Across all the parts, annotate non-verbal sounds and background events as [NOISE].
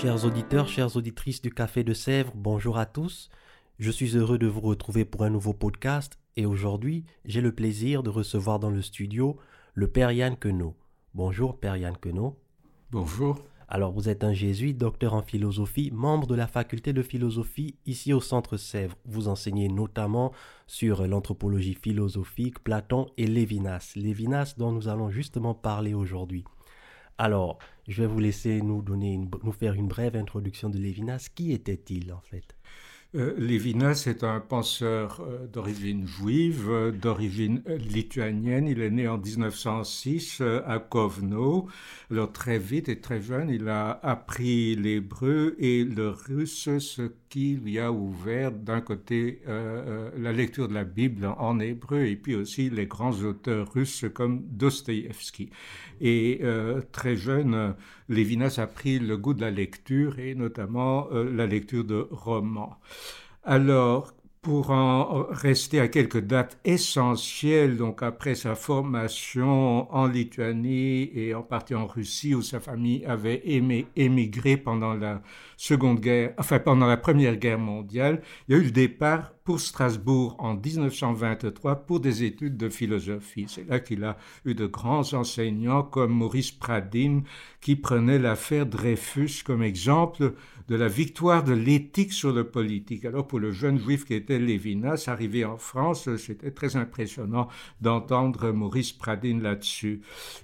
Chers auditeurs, chères auditrices du Café de Sèvres, bonjour à tous. Je suis heureux de vous retrouver pour un nouveau podcast et aujourd'hui, j'ai le plaisir de recevoir dans le studio le Père Yann Queneau. Bonjour Père Yann Queneau. Bonjour. Alors vous êtes un jésuite, docteur en philosophie, membre de la faculté de philosophie ici au Centre Sèvres. Vous enseignez notamment sur l'anthropologie philosophique, Platon et Lévinas. Lévinas dont nous allons justement parler aujourd'hui. Alors, je vais vous laisser nous, faire une brève introduction de Lévinas. Qui était-il en fait? Lévinas est un penseur euh, d'origine juive, euh, d'origine lituanienne. Il est né en 1906 à Kovno. Alors très vite et très jeune, il a appris l'hébreu et le russe, ce qui lui a ouvert d'un côté la lecture de la Bible en hébreu et puis aussi les grands auteurs russes comme Dostoïevski. Et très jeune, Lévinas a pris le goût de la lecture et notamment la lecture de romans. Alors, pour en rester à quelques dates essentielles, donc après sa formation en Lituanie et en partie en Russie, où sa famille avait émigré pendant la Seconde Guerre, enfin pendant la Première Guerre mondiale, il y a eu le départ pour Strasbourg en 1923 pour des études de philosophie. C'est là qu'il a eu de grands enseignants comme Maurice Pradine, qui prenait l'affaire Dreyfus comme exemple de la victoire de l'éthique sur le politique. Alors pour le jeune juif qui était Lévinas, arrivé en France, c'était très impressionnant d'entendre Maurice Pradine là-dessus.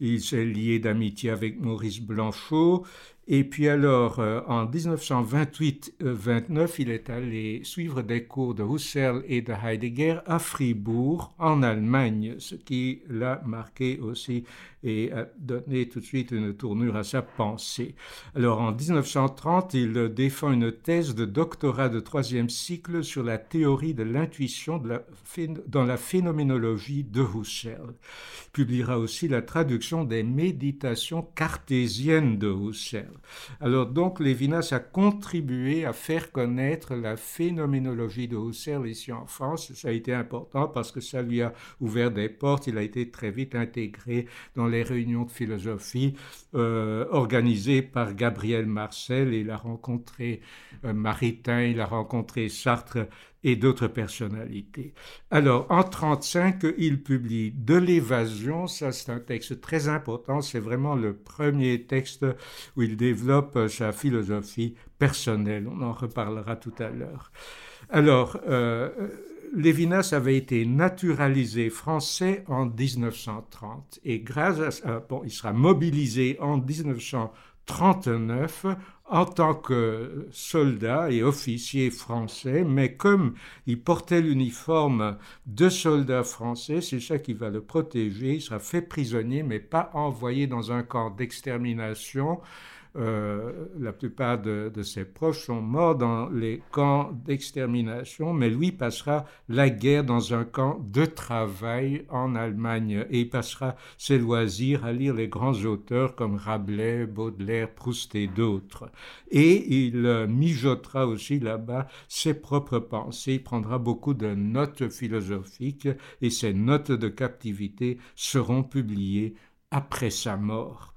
Il s'est lié d'amitié avec Maurice Blanchot et puis alors, euh, en 1928-29, il est allé suivre des cours de Husserl et de Heidegger à Fribourg, en Allemagne, ce qui l'a marqué aussi et a donné tout de suite une tournure à sa pensée. Alors en 1930, il défend une thèse de doctorat de troisième cycle sur la théorie de l'intuition dans la phénoménologie de Husserl. Il publiera aussi la traduction des méditations cartésiennes de Husserl. Alors donc Lévinas a contribué à faire connaître la phénoménologie de Husserl ici en France. Ça a été important parce que ça lui a ouvert des portes. Il a été très vite intégré dans les réunions de philosophie euh, organisées par Gabriel Marcel. Il a rencontré euh, Maritain, il a rencontré Sartre et d'autres personnalités. Alors, en 1935, il publie De l'évasion, ça c'est un texte très important, c'est vraiment le premier texte où il développe sa philosophie personnelle, on en reparlera tout à l'heure. Alors, euh, Lévinas avait été naturalisé français en 1930 et grâce à bon, il sera mobilisé en 1939 en tant que soldat et officier français, mais comme il portait l'uniforme de soldat français, c'est ça qui va le protéger. Il sera fait prisonnier, mais pas envoyé dans un camp d'extermination. Euh, la plupart de, ses proches sont morts dans les camps d'extermination, mais lui passera la guerre dans un camp de travail en Allemagne et il passera ses loisirs à lire les grands auteurs comme Rabelais, Baudelaire, Proust et d'autres. Et il euh, mijotera aussi là-bas ses propres pensées, il prendra beaucoup de notes philosophiques et ces notes de captivité seront publiées après sa mort.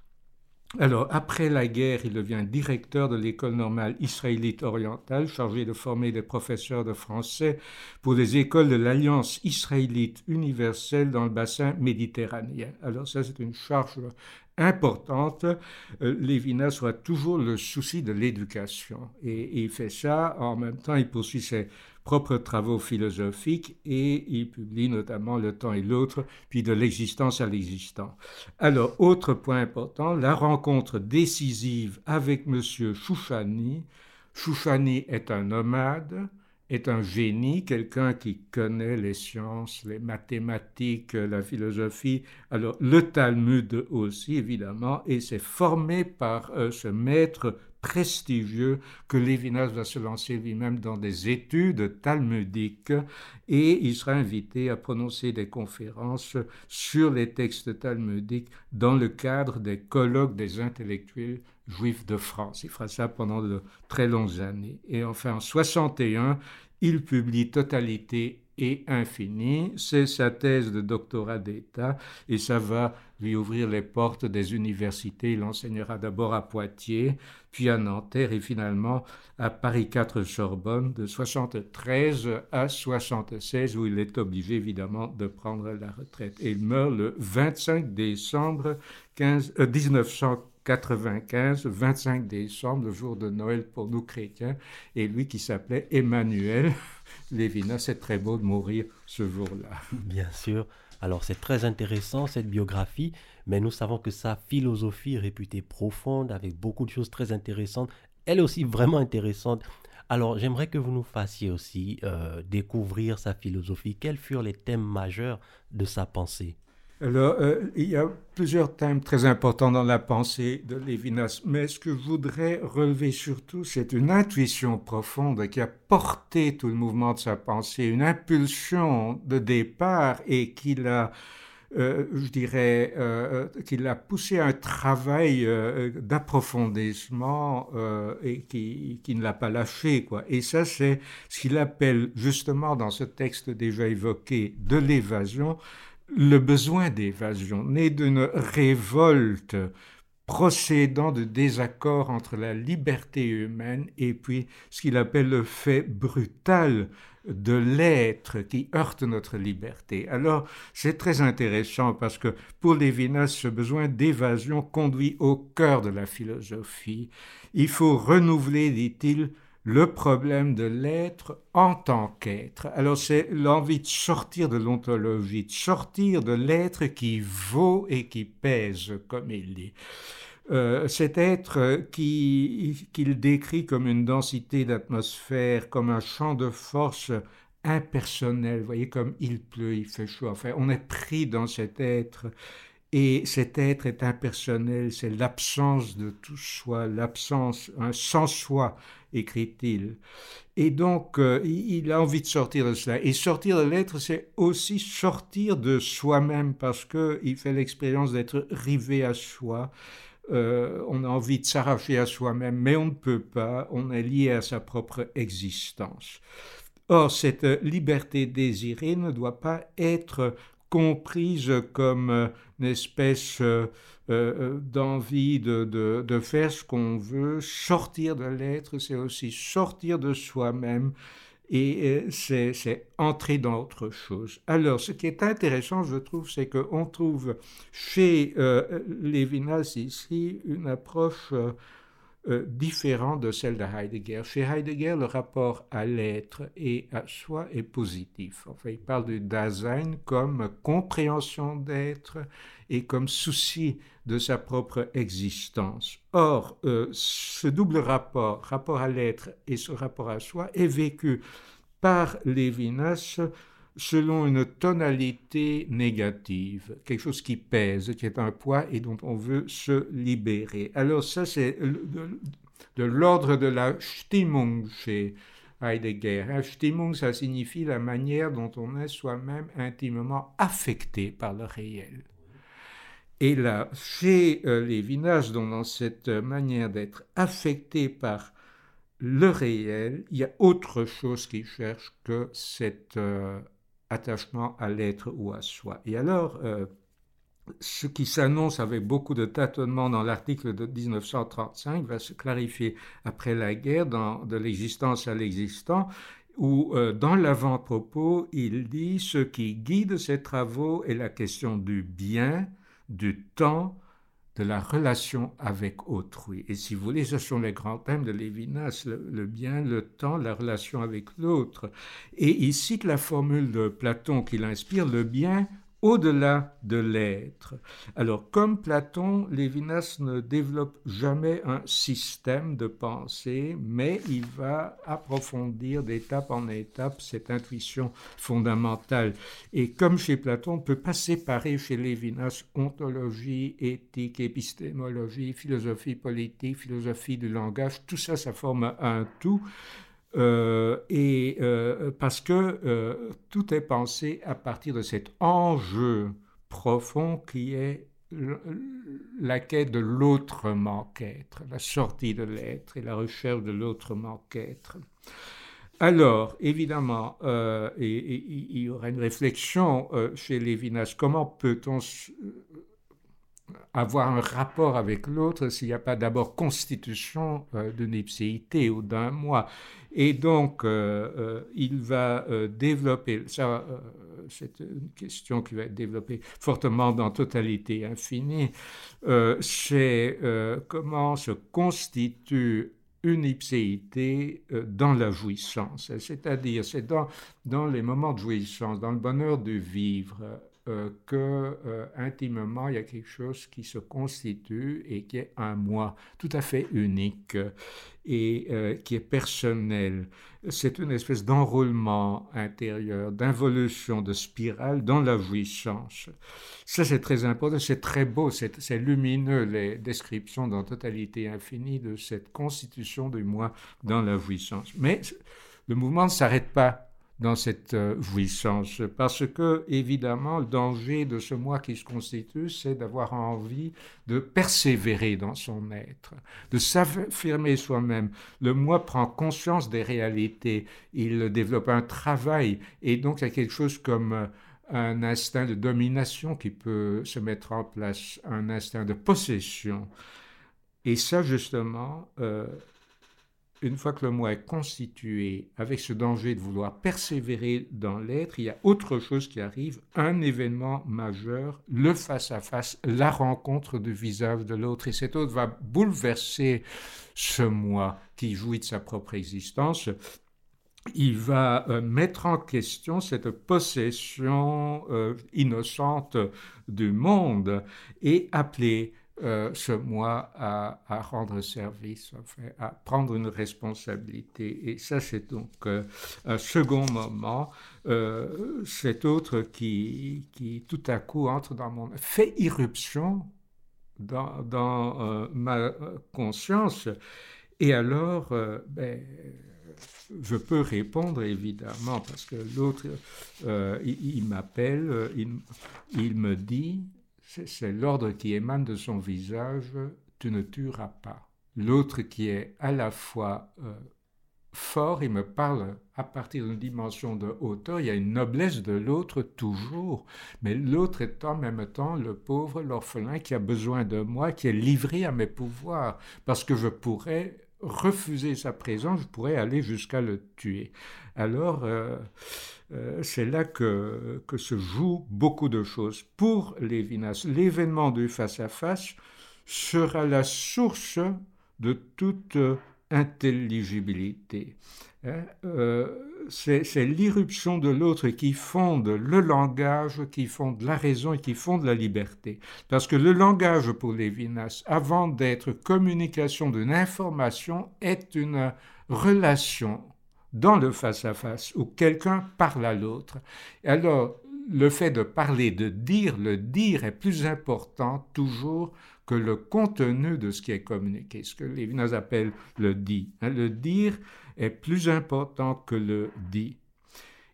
Alors, après la guerre, il devient directeur de l'école normale israélite orientale, chargé de former des professeurs de français pour les écoles de l'Alliance israélite universelle dans le bassin méditerranéen. Alors, ça, c'est une charge importante. Euh, Lévinas toujours le souci de l'éducation. Et, et il fait ça, en même temps, il poursuit ses propres travaux philosophiques et il publie notamment Le temps et l'autre, puis de l'existence à l'existant. Alors, autre point important, la rencontre décisive avec M. Chouchani. Chouchani est un nomade est un génie, quelqu'un qui connaît les sciences, les mathématiques, la philosophie, alors le Talmud aussi évidemment, et c'est formé par euh, ce maître prestigieux que Lévinas va se lancer lui-même dans des études talmudiques et il sera invité à prononcer des conférences sur les textes talmudiques dans le cadre des colloques des intellectuels juifs de France. Il fera ça pendant de très longues années. Et enfin, en 61, il publie Totalité et infini. C'est sa thèse de doctorat d'État et ça va lui ouvrir les portes des universités. Il enseignera d'abord à Poitiers, puis à Nanterre et finalement à Paris 4 Sorbonne de 73 à 76 où il est obligé évidemment de prendre la retraite. Et il meurt le 25 décembre 15, 1995, 25 décembre, le jour de Noël pour nous chrétiens, et lui qui s'appelait Emmanuel. Lévinas, c'est très beau de mourir ce jour-là. [LAUGHS] Bien sûr. Alors c'est très intéressant cette biographie, mais nous savons que sa philosophie réputée profonde, avec beaucoup de choses très intéressantes, elle aussi vraiment intéressante. Alors j'aimerais que vous nous fassiez aussi euh, découvrir sa philosophie. Quels furent les thèmes majeurs de sa pensée? Alors, euh, il y a plusieurs thèmes très importants dans la pensée de Lévinas, mais ce que je voudrais relever surtout, c'est une intuition profonde qui a porté tout le mouvement de sa pensée, une impulsion de départ et qui l'a, euh, je dirais, euh, qui l'a poussé à un travail d'approfondissement et qui, qui, ne l'a pas lâché. Quoi. Et ça, c'est ce qu'il appelle justement dans ce texte déjà évoqué de l'évasion le besoin d'évasion, né d'une révolte procédant de désaccords entre la liberté humaine et puis ce qu'il appelle le fait brutal de l'être qui heurte notre liberté. Alors, c'est très intéressant parce que pour Lévinas, ce besoin d'évasion conduit au cœur de la philosophie. Il faut renouveler, dit-il, le problème de l'être en tant qu'être. Alors c'est l'envie de sortir de l'ontologie, de sortir de l'être qui vaut et qui pèse, comme il dit. Euh, cet être qu'il décrit comme une densité d'atmosphère, comme un champ de force impersonnel, vous voyez, comme il pleut, il fait chaud, enfin, on est pris dans cet être et cet être est impersonnel, c'est l'absence de tout soi, l'absence, un sans soi, écrit-il. Et donc, euh, il a envie de sortir de cela. Et sortir de l'être, c'est aussi sortir de soi-même, parce qu'il fait l'expérience d'être rivé à soi. Euh, on a envie de s'arracher à soi-même, mais on ne peut pas, on est lié à sa propre existence. Or, cette liberté désirée ne doit pas être comprise comme euh, une espèce euh, euh, d'envie de, de, faire ce qu'on veut. Sortir de l'être, c'est aussi sortir de soi-même et c'est entrer dans autre chose. Alors, ce qui est intéressant, je trouve, c'est qu'on trouve chez Lévinas ici une approche euh, différent de celle de Heidegger. Chez Heidegger, le rapport à l'être et à soi est positif. Enfin, il parle du Dasein comme compréhension d'être et comme souci de sa propre existence. Or, euh, ce double rapport, rapport à l'être et ce rapport à soi, est vécu par Lévinas selon une tonalité négative, quelque chose qui pèse, qui est un poids et dont on veut se libérer. Alors ça, c'est de, l'ordre de la Stimmung chez Heidegger. La Stimmung, ça signifie la manière dont on est soi-même intimement affecté par le réel. Et là, chez euh, Lévinas, dans cette manière d'être affecté par le réel, il y a autre chose qu'il cherche que cette euh, attachement à l'être ou à soi. Et alors, euh, ce qui s'annonce avec beaucoup de tâtonnement dans l'article de 1935 va se clarifier après la guerre, dans De l'existence à l'existant, où euh, dans l'avant-propos, il dit ce qui guide ses travaux est la question du bien, du temps, de la relation avec autrui. Et si vous voulez, ce sont les grands thèmes de Lévinas, le, bien, le temps, la relation avec l'autre. Et il cite la formule de Platon qui l'inspire, le bien au-delà de l'être. Alors, comme Platon, Lévinas ne développe jamais un système de pensée, mais il va approfondir d'étape en étape cette intuition fondamentale. Et comme chez Platon, on peut pas séparer chez Lévinas ontologie, éthique, épistémologie, philosophie politique, philosophie du langage, tout ça, ça forme un tout. Euh, et euh, parce que euh, tout est pensé à partir de cet enjeu profond qui est la quête de l'autrement qu'être, la sortie de l'être et la recherche de l'autrement qu'être. Alors, évidemment, il y aura une réflexion chez Lévinas. Comment peut-on avoir un rapport avec l'autre s'il n'y a pas d'abord constitution d'une ipséité ou d'un moi. Et donc, euh, euh, il va euh, développer, ça, c'est une question qui va être développée fortement dans Totalité Infinie, c'est comment se constitue une ipséité dans la jouissance, c'est-à-dire c'est dans, dans les moments de jouissance, dans le bonheur de vivre, euh, que euh, intimement il y a quelque chose qui se constitue et qui est un moi tout à fait unique et euh, qui est personnel. C'est une espèce d'enroulement intérieur, d'involution, de spirale dans la jouissance. Ça c'est très important, c'est très beau, c'est lumineux les descriptions dans Totalité Infinie de cette constitution du moi dans la jouissance. Mais le mouvement ne s'arrête pas dans cette euh, jouissance. Parce que, évidemment, le danger de ce moi qui se constitue, c'est d'avoir envie de persévérer dans son être, de s'affirmer soi-même. Le moi prend conscience des réalités, il développe un travail, et donc il y a quelque chose comme euh, un instinct de domination qui peut se mettre en place, un instinct de possession. Et ça, justement, euh, une fois que le moi est constitué, avec ce danger de vouloir persévérer dans l'être, il y a autre chose qui arrive, un événement majeur, le face-à-face, la rencontre du visage de l'autre. Et cet autre va bouleverser ce moi qui jouit de sa propre existence. Il va euh, mettre en question cette possession euh, innocente du monde et appeler euh, ce moi à, rendre service, à prendre une responsabilité. Et ça, c'est donc euh, un second moment. Euh, cet autre qui, qui, tout à coup entre dans mon... fait irruption dans, ma conscience. Et alors, ben, je peux répondre évidemment parce que l'autre, il, m'appelle, il me dit, c'est l'ordre qui émane de son visage, tu ne tueras pas. L'autre qui est à la fois euh, fort, il me parle à partir d'une dimension de hauteur, il y a une noblesse de l'autre toujours, mais l'autre est en même temps le pauvre, l'orphelin qui a besoin de moi, qui est livré à mes pouvoirs, parce que je pourrais refuser sa présence, je pourrais aller jusqu'à le tuer. Alors, euh, euh, c'est là que, se jouent beaucoup de choses. Pour Lévinas, l'événement du face-à-face sera la source de toute intelligibilité. Hein. Euh, c'est l'irruption de l'autre qui fonde le langage, qui fonde la raison et qui fonde la liberté. Parce que le langage pour Lévinas, avant d'être communication d'une information, est une relation dans le face-à-face où quelqu'un parle à l'autre. Alors, le fait de parler, de dire, le dire est plus important toujours que le contenu de ce qui est communiqué, ce que Lévinas appelle le dit. Hein, le dire est plus important que le dit.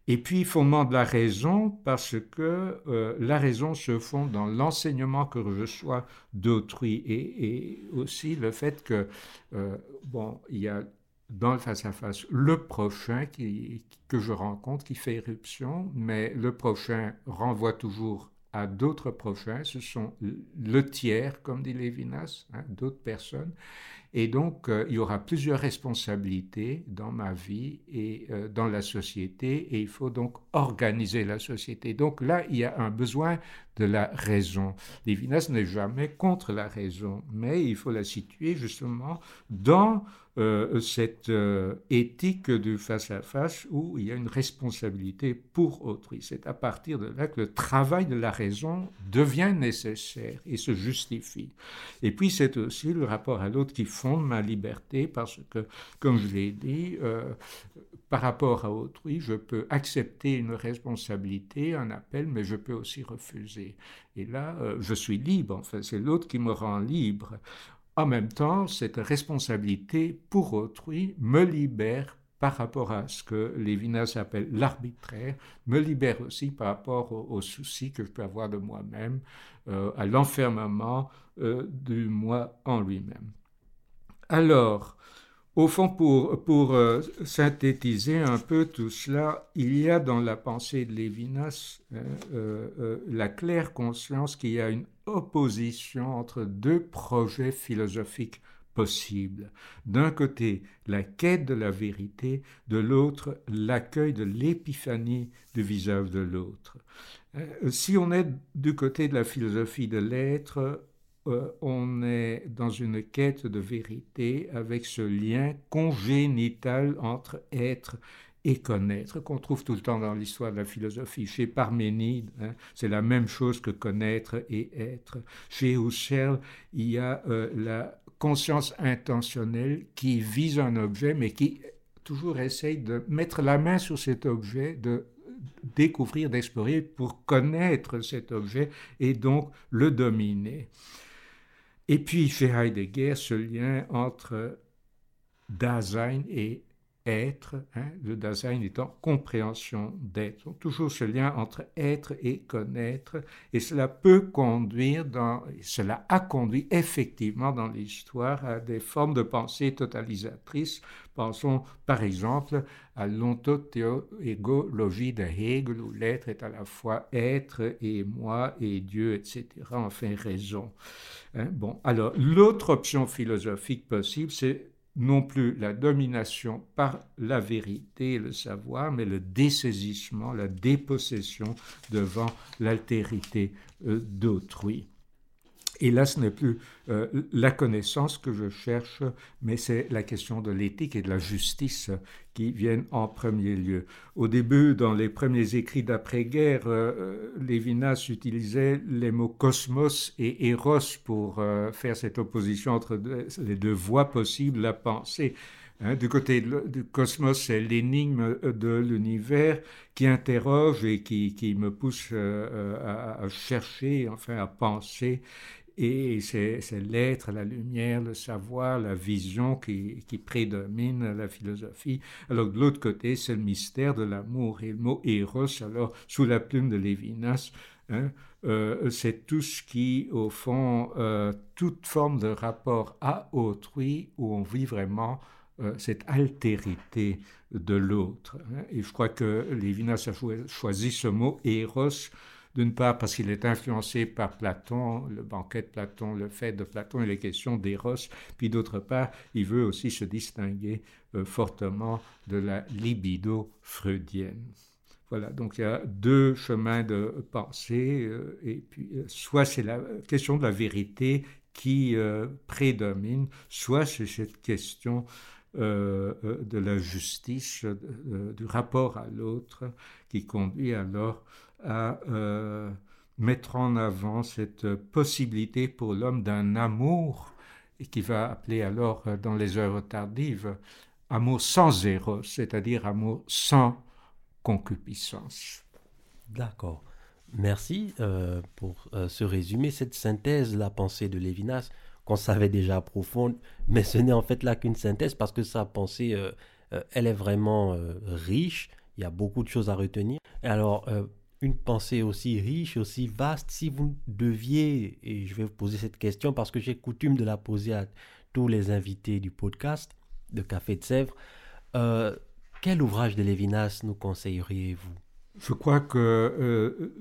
Et puis, fondement de la raison, parce que euh, la raison se fonde dans l'enseignement que je reçois d'autrui et, aussi le fait que, euh, bon, il y a dans le face-à-face le prochain qui, que je rencontre qui fait éruption, mais le prochain renvoie toujours à d'autres prochains, ce sont le tiers, comme dit Lévinas, hein, d'autres personnes. Et donc, euh, il y aura plusieurs responsabilités dans ma vie et euh, dans la société, et il faut donc organiser la société. Donc là, il y a un besoin de la raison. Lévinas n'est jamais contre la raison, mais il faut la situer justement dans euh, cette euh, éthique du face-à-face où il y a une responsabilité pour autrui. C'est à partir de là que le travail de la raison devient nécessaire et se justifie. Et puis c'est aussi le rapport à l'autre qui fonde ma liberté parce que, comme je l'ai dit, euh, par rapport à autrui, je peux accepter une responsabilité, un appel, mais je peux aussi refuser. Et là, je suis libre, enfin c'est l'autre qui me rend libre. En même temps, cette responsabilité pour autrui me libère par rapport à ce que Lévinas appelle l'arbitraire, me libère aussi par rapport aux, soucis que je peux avoir de moi-même, euh, à l'enfermement euh, du moi en lui-même. Alors, au fond, pour, pour euh, synthétiser un peu tout cela, il y a dans la pensée de Lévinas euh, euh, la claire conscience qu'il y a une opposition entre deux projets philosophiques possibles. D'un côté, la quête de la vérité, de l'autre, l'accueil de l'épiphanie du visage de l'autre. Si on est du côté de la philosophie de l'être, euh, on est dans une quête de vérité avec ce lien congénital entre être et connaître, qu'on trouve tout le temps dans l'histoire de la philosophie. Chez Parménide, hein, c'est la même chose que connaître et être. Chez Husserl, il y a euh, la conscience intentionnelle qui vise un objet, mais qui toujours essaye de mettre la main sur cet objet, de découvrir, d'explorer pour connaître cet objet et donc le dominer. Et puis fait Heidegger ce lien entre Dasein et être, hein, le Dasein étant compréhension d'être. Toujours ce lien entre être et connaître, et cela peut conduire dans, cela a conduit effectivement dans l'histoire à des formes de pensée totalisatrices. Pensons par exemple à l'ontothéologie de Hegel, où l'être est à la fois être et moi et Dieu, etc., enfin raison. Hein. Bon, alors l'autre option philosophique possible, c'est non plus la domination par la vérité et le savoir, mais le dessaisissement, la dépossession devant l'altérité euh, d'autrui. Et là, ce n'est plus euh, la connaissance que je cherche, mais c'est la question de l'éthique et de la justice qui viennent en premier lieu. Au début, dans les premiers écrits d'après-guerre, euh, euh, Lévinas utilisait les mots cosmos et éros pour faire cette opposition entre les deux voies possibles, la pensée. Hein, du côté du cosmos, c'est l'énigme de l'univers qui interroge et qui, me pousse à, chercher, enfin à penser. Et c'est l'être, la lumière, le savoir, la vision qui, qui, prédomine la philosophie. Alors de l'autre côté, c'est le mystère de l'amour. Et le mot éros, alors sous la plume de Lévinas, hein, euh, c'est tout ce qui, au fond, euh, toute forme de rapport à autrui où on vit vraiment euh, cette altérité de l'autre. Hein. Et je crois que Lévinas a choisi ce mot éros d'une part parce qu'il est influencé par Platon, le banquet de Platon, le fait de Platon et les questions d'Eros, puis d'autre part, il veut aussi se distinguer euh, fortement de la libido freudienne. Voilà, donc il y a deux chemins de pensée, euh, et puis euh, soit c'est la question de la vérité qui prédomine, soit c'est cette question de la justice, du rapport à l'autre, qui conduit alors à euh, mettre en avant cette possibilité pour l'homme d'un amour, et qui va appeler alors euh, dans les œuvres tardives amour sans zéro, c'est-à-dire amour sans concupiscence. D'accord. Merci euh, pour ce résumé, cette synthèse, la pensée de Lévinas, qu'on savait déjà profonde, mais ce n'est en fait là qu'une synthèse parce que sa pensée, elle est vraiment riche, il y a beaucoup de choses à retenir. Et alors, une pensée aussi riche, aussi vaste, si vous deviez, et je vais vous poser cette question parce que j'ai coutume de la poser à tous les invités du podcast de Café de Sèvres, euh, quel ouvrage de Lévinas nous conseilleriez-vous? Je crois que euh,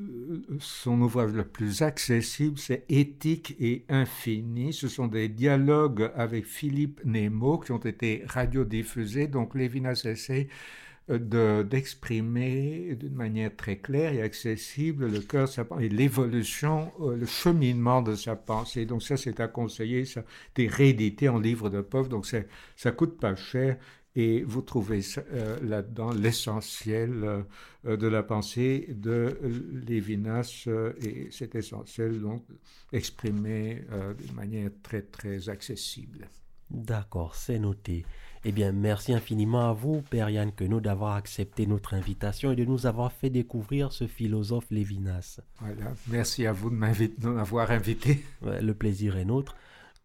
son ouvrage le plus accessible, c'est Éthique et Infini. Ce sont des dialogues avec Philippe Nemo qui ont été radiodiffusés. Donc Lévinas essaie d'exprimer d'une manière très claire et accessible le cœur et l'évolution, le cheminement de sa pensée. Donc ça, c'est à conseiller, ça est réédité en livre de poche, donc ça coûte pas cher et vous trouvez euh, là-dedans l'essentiel euh, de la pensée de Lévinas euh, et c'est essentiel donc exprimé d'une manière très très accessible. D'accord, c'est noté. Eh bien, merci infiniment à vous, Père Yann Queneau, d'avoir accepté notre invitation et de nous avoir fait découvrir ce philosophe Lévinas. Voilà, merci à vous de m'avoir invité. le plaisir est nôtre.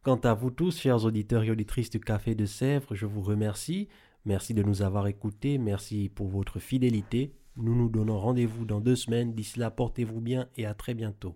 Quant à vous tous, chers auditeurs et auditrices du Café de Sèvres, je vous remercie. Merci de nous avoir écoutés. Merci pour votre fidélité. Nous nous donnons rendez-vous dans deux semaines. D'ici là, portez-vous bien et à très bientôt.